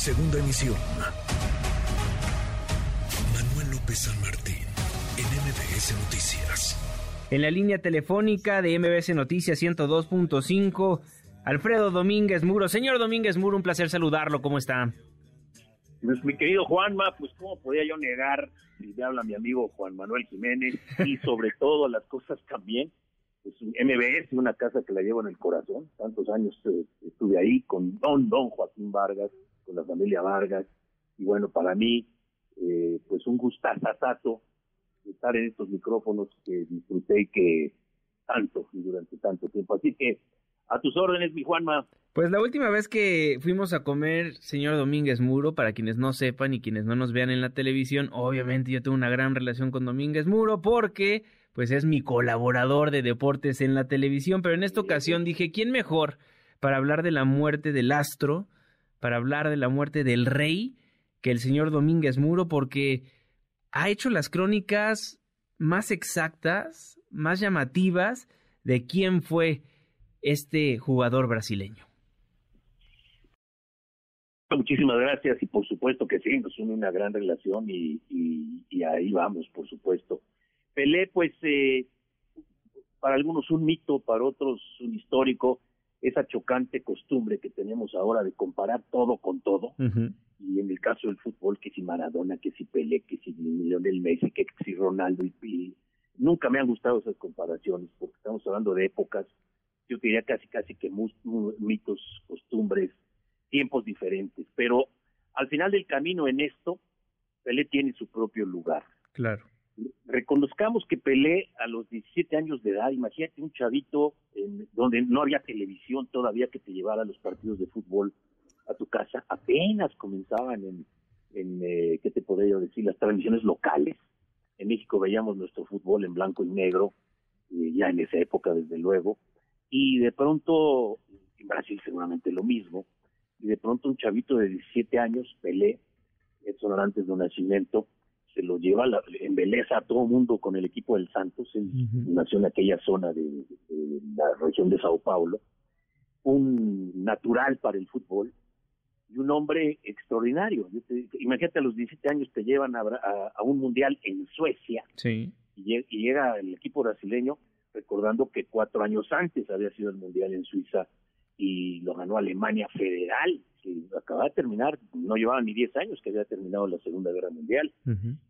Segunda emisión. Manuel López San Martín, en MBS Noticias. En la línea telefónica de MBS Noticias 102.5, Alfredo Domínguez Muro. Señor Domínguez Muro, un placer saludarlo. ¿Cómo está? Pues mi querido Juanma, pues cómo podía yo negar, si me habla mi amigo Juan Manuel Jiménez, y sobre todo las cosas también, pues MBS, una casa que la llevo en el corazón, tantos años eh, estuve ahí con don, don Joaquín Vargas, con la familia Vargas, y bueno, para mí, eh, pues un gustazazazo estar en estos micrófonos que disfruté y que tanto y durante tanto tiempo. Así que a tus órdenes, mi Juanma. Pues la última vez que fuimos a comer, señor Domínguez Muro, para quienes no sepan y quienes no nos vean en la televisión, obviamente yo tengo una gran relación con Domínguez Muro porque pues es mi colaborador de deportes en la televisión, pero en esta ocasión dije, ¿quién mejor para hablar de la muerte del astro, para hablar de la muerte del rey, que el señor Domínguez Muro, porque ha hecho las crónicas más exactas, más llamativas de quién fue este jugador brasileño. Muchísimas gracias y por supuesto que sí, nos une una gran relación y, y ahí vamos, por supuesto. Pelé, pues, eh, para algunos un mito, para otros un histórico, esa chocante costumbre que tenemos ahora de comparar todo con todo. Y en el caso del fútbol, que si Maradona, que si Pelé, que si Lionel Messi, que si Ronaldo y Pili. Nunca me han gustado esas comparaciones, porque estamos hablando de épocas, yo diría casi casi que mitos, costumbres, tiempos diferentes. Pero al final del camino en esto, Pelé tiene su propio lugar. Claro reconozcamos que Pelé a los 17 años de edad, imagínate un chavito en, donde no había televisión todavía que te llevara los partidos de fútbol a tu casa, apenas comenzaban en, en eh, ¿qué te podría decir? Las transmisiones locales. En México veíamos nuestro fútbol en blanco y negro, ya en esa época desde luego, y de pronto, en Brasil seguramente lo mismo, y de pronto un chavito de 17 años, Pelé, Edson antes de un nacimiento, se lo lleva, la, embeleza a todo mundo con el equipo del Santos, él nació en aquella zona de, la región de Sao Paulo, un natural para el fútbol y un hombre extraordinario. imagínate, a los 17 años te llevan a, un mundial en Suecia sí. y, llega el equipo brasileño recordando que cuatro años antes había sido el mundial en Suiza y lo ganó Alemania Federal que acababa de terminar, no llevaba ni 10 años que había terminado la Segunda Guerra Mundial.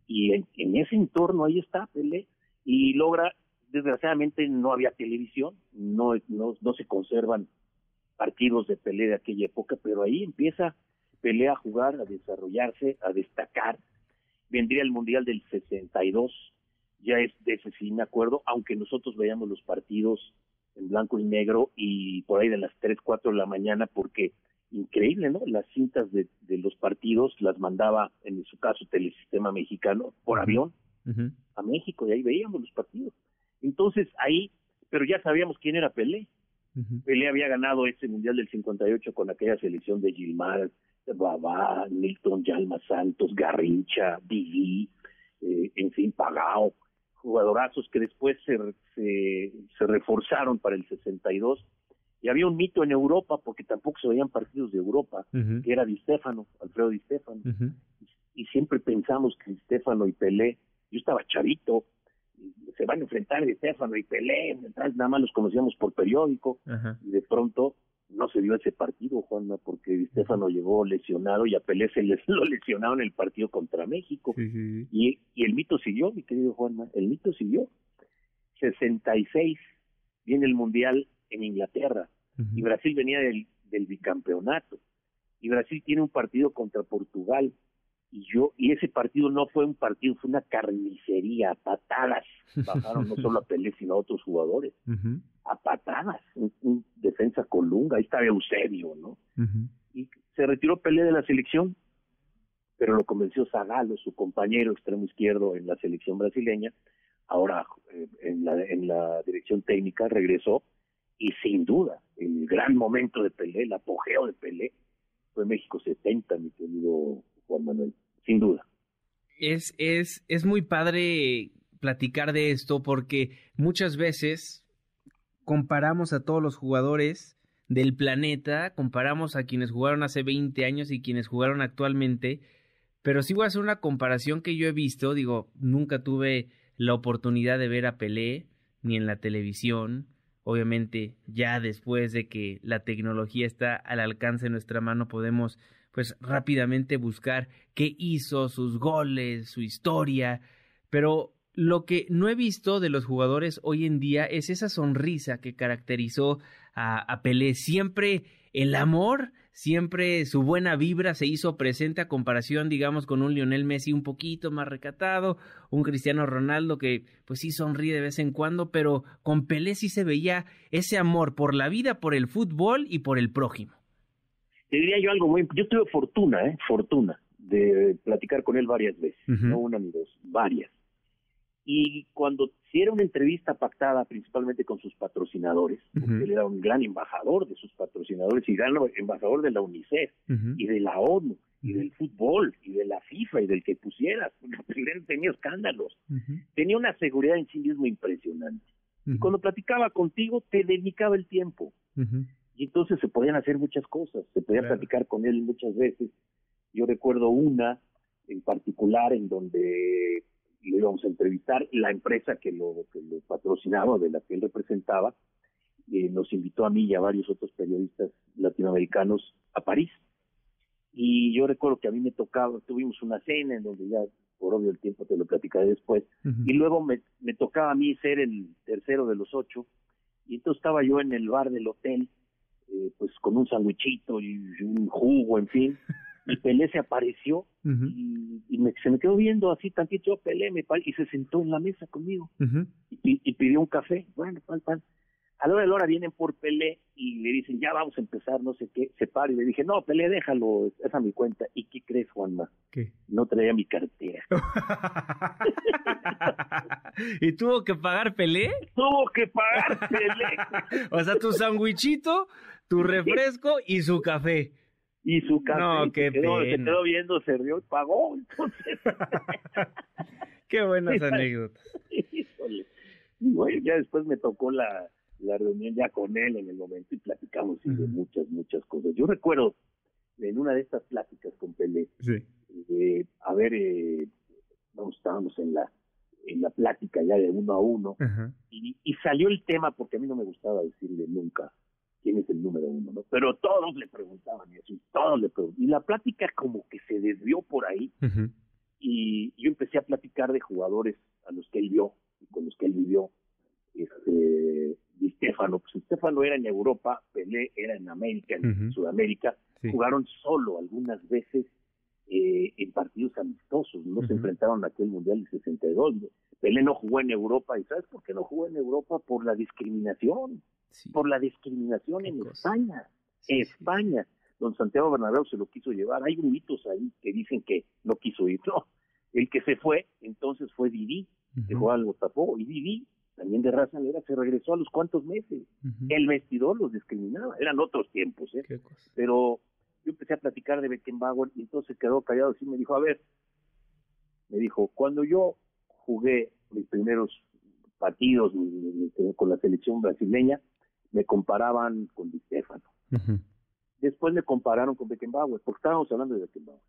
Y en, ese entorno ahí está Pelé y logra, desgraciadamente no había televisión, no, no, no se conservan partidos de Pelé de aquella época, pero ahí empieza Pelé a jugar, a desarrollarse, a destacar. Vendría el Mundial del 62, ya es de ese sí me acuerdo, aunque nosotros veíamos los partidos en blanco y negro y por ahí de las 3, 4 de la mañana porque increíble, ¿no? Las cintas de, de los partidos las mandaba, en su caso, Telesistema Mexicano, por avión a México, y ahí veíamos los partidos. Entonces, ahí, pero ya sabíamos quién era Pelé. Pelé había ganado ese Mundial del 58 con aquella selección de Gilmar, Babá, Milton Yalma Santos, Garrincha, Didi, eh, en fin, Pagao, jugadorazos que después se, se, se reforzaron para el 62 y había un mito en Europa, porque tampoco se veían partidos de Europa, que era Di Stefano, Alfredo Di Stefano. y, siempre pensamos que Di Stefano y Pelé, yo estaba chavito, se van a enfrentar Di Stefano y Pelé, nada más los conocíamos por periódico, y de pronto no se dio ese partido, Juanma, porque Di Stefano llegó lesionado y a Pelé se les lo lesionaron en el partido contra México. Y, y el mito siguió, mi querido Juanma, el mito siguió. 66 viene el Mundial en Inglaterra y Brasil venía del, del bicampeonato. Y Brasil tiene un partido contra Portugal. Y yo y ese partido no fue un partido fue una carnicería a patadas. Bajaron no solo a Pelé sino a otros jugadores. A patadas. Un, defensa Colunga ahí estaba Eusebio no y se retiró Pelé de la selección pero lo convenció Zagallo su compañero extremo izquierdo en la selección brasileña ahora eh, en la en la dirección técnica regresó y sin duda el gran momento de Pelé, el apogeo de Pelé, fue México 70, mi querido Juan Manuel, sin duda. Es, es, es muy padre platicar de esto porque muchas veces comparamos a todos los jugadores del planeta, comparamos a quienes jugaron hace 20 años y quienes jugaron actualmente, pero sí voy a hacer una comparación que yo he visto, digo, nunca tuve la oportunidad de ver a Pelé, ni en la televisión, obviamente ya después de que la tecnología está al alcance de nuestra mano podemos pues rápidamente buscar qué hizo, sus goles, su historia, pero lo que no he visto de los jugadores hoy en día es esa sonrisa que caracterizó a, a Pelé. Siempre el amor, siempre su buena vibra se hizo presente a comparación, digamos, con un Lionel Messi un poquito más recatado, un Cristiano Ronaldo que pues sí sonríe de vez en cuando, pero con Pelé sí se veía ese amor por la vida, por el fútbol y por el prójimo. Te diría yo algo muy... Yo tuve fortuna, ¿eh? Fortuna de platicar con él varias veces, no una ni dos, varias y cuando si era una entrevista pactada principalmente con sus patrocinadores, porque él era un gran embajador de sus patrocinadores y gran embajador de la UNICEF y de la ONU y del fútbol y de la FIFA y del que pusieras, porque él tenía escándalos, tenía una seguridad en sí mismo impresionante. Y cuando platicaba contigo te dedicaba el tiempo. Y entonces se podían hacer muchas cosas, se podía platicar con él muchas veces. Yo recuerdo una en particular en donde lo íbamos a entrevistar. La empresa que lo, que lo patrocinaba, de la que él representaba, eh, nos invitó a mí y a varios otros periodistas latinoamericanos a París. Y yo recuerdo que a mí me tocaba, tuvimos una cena en donde ya, por obvio el tiempo te lo platicaré después, y luego me, me tocaba a mí ser el tercero de los ocho, y entonces estaba yo en el bar del hotel, eh, pues con un sandwichito y un jugo, en fin, y Pelé se apareció y, me, se me quedó viendo así tantito, Pelé me y se sentó en la mesa conmigo y, pidió un café, bueno, pal, pal. A la hora de la hora vienen por Pelé y le dicen, ya vamos a empezar, no sé qué, se para y le dije, no, Pelé, déjalo, es a mi cuenta. ¿Y qué crees, Juanma? ¿Qué? No traía mi cartera. ¿Y tuvo que pagar Pelé? Tuvo que pagar Pelé. o sea, tu sandwichito, tu refresco y su café y su café no, se, quedó, se, quedó, viendo, se rió y pagó. Entonces... qué buenas anécdotas. Y bueno, ya después me tocó la, la reunión ya con él en el momento y platicamos de muchas, muchas cosas. Yo recuerdo en una de estas pláticas con Pelé, sí. eh, a ver, eh, vamos, estábamos en la en la plática ya de uno a uno y, y salió el tema porque a mí no me gustaba decirle nunca quién es el número uno, ¿no? Pero todos le preguntaban y así, todos le preguntaban. Y la plática como que se desvió por ahí y yo empecé a platicar de jugadores a los que él vio y con los que él vivió. Este, y Stefano, pues Stefano era en Europa, Pelé era en América, en Sudamérica, jugaron solo algunas veces eh, en partidos amistosos, no se enfrentaron a aquel Mundial de 62. Pelé no jugó en Europa, ¿y sabes por qué no jugó en Europa? Por la discriminación por la discriminación en España. España. Don Santiago Bernabéu se lo quiso llevar. Hay mitos ahí que dicen que no quiso ir. No, el que se fue entonces fue Didi, que jugaba al Botafogo. Y Didi, también de raza negra, se regresó a los cuantos meses. El vestidor los discriminaba. Eran otros tiempos, ¿eh? Pero empecé a platicar de Beckenbauer y entonces quedó callado y me dijo, a ver, me dijo, cuando yo jugué mis primeros partidos con la selección brasileña, me comparaban con Di Stefano. Después me compararon con Beckenbauer, porque estábamos hablando de Beckenbauer,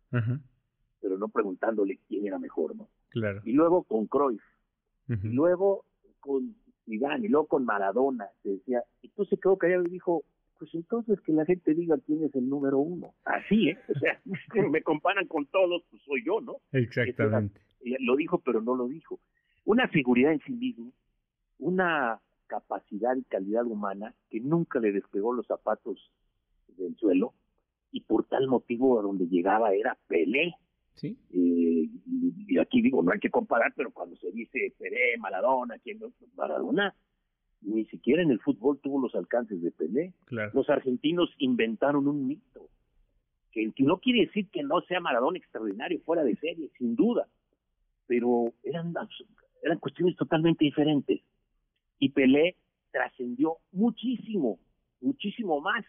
pero no preguntándole quién era mejor, ¿no? Claro. Y luego con Cruyff, y luego con Zidane, y luego con Maradona, se decía, entonces quedó callado y dijo, pues entonces que la gente diga quién es el número uno. Así, ¿eh? O sea, me comparan con todos, pues soy yo, ¿no? Exactamente. lo dijo, pero no lo dijo. Una seguridad en sí mismo, una capacidad y calidad humana que nunca le despegó los zapatos del suelo y por tal motivo a donde llegaba era Pelé. ¿Sí? Eh, y, aquí digo, no hay que comparar, pero cuando se dice Pelé, Maradona, ¿quién no? Maradona ni siquiera en el fútbol tuvo los alcances de Pelé. Los argentinos inventaron un mito, que, que no quiere decir que no sea Maradona extraordinario, fuera de serie, sin duda, pero eran, eran cuestiones totalmente diferentes. Y Pelé trascendió muchísimo, muchísimo más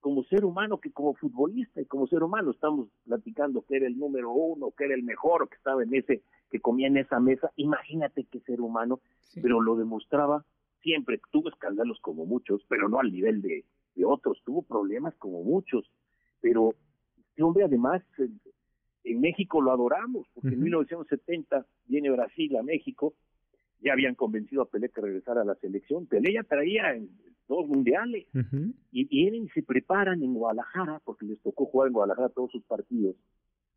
como ser humano que como futbolista y como ser humano. Estamos platicando que era el número uno, que era el mejor, que estaba en ese, que comía en esa mesa, imagínate qué ser humano, pero lo demostraba siempre, tuvo escándalos como muchos, pero no al nivel de, de otros, tuvo problemas como muchos, pero este hombre además en México lo adoramos, porque en 1970 viene Brasil a México, ya habían convencido a Pelé que regresara a la selección, Pelé ya traía en dos mundiales, y vienen y se preparan en Guadalajara, porque les tocó jugar en Guadalajara todos sus partidos,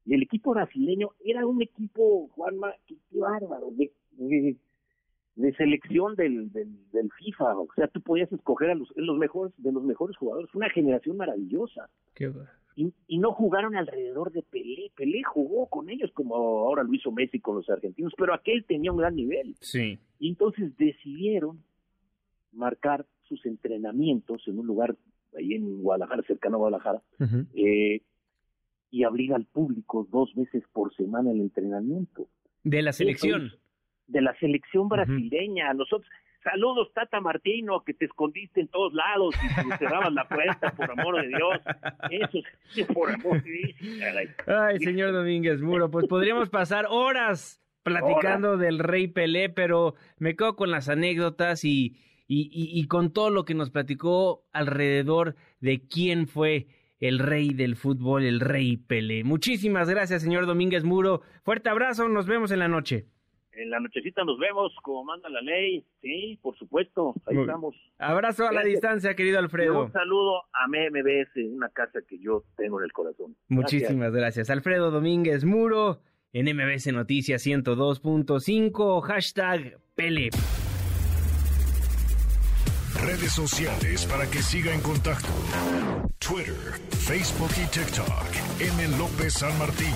y el equipo brasileño era un equipo, Juanma, qué, bárbaro, de, de, selección del, del, FIFA, o sea, tú podías escoger a los, los mejores, de los mejores jugadores, una generación maravillosa. Qué y, no jugaron alrededor de Pelé. Pelé jugó con ellos como ahora lo hizo Messi con los argentinos, pero aquel tenía un gran nivel. Sí. Y entonces decidieron marcar sus entrenamientos en un lugar ahí en Guadalajara, cercano a Guadalajara, eh, y abrir al público dos veces por semana el entrenamiento. De la selección. De la selección brasileña. Nosotros, Saludos, Tata Martino, que te escondiste en todos lados y te cerrabas la puerta, por amor de Dios. Eso es por amor de Dios. Ay, señor Domínguez Muro, pues podríamos pasar horas platicando del Rey Pelé, pero me quedo con las anécdotas y, y, y, con todo lo que nos platicó alrededor de quién fue el rey del fútbol, el Rey Pelé. Muchísimas gracias, señor Domínguez Muro. Fuerte abrazo, nos vemos en la noche en la nochecita nos vemos, como manda la ley. Sí, por supuesto, ahí estamos. Abrazo a la distancia, querido Alfredo. un saludo a MMBS, una casa que yo tengo en el corazón. Muchísimas gracias. Alfredo Domínguez Muro, en MBS Noticias 102.5, hashtag Pele. Redes sociales para que siga en contacto: Twitter, Facebook y TikTok. M. López San Martín.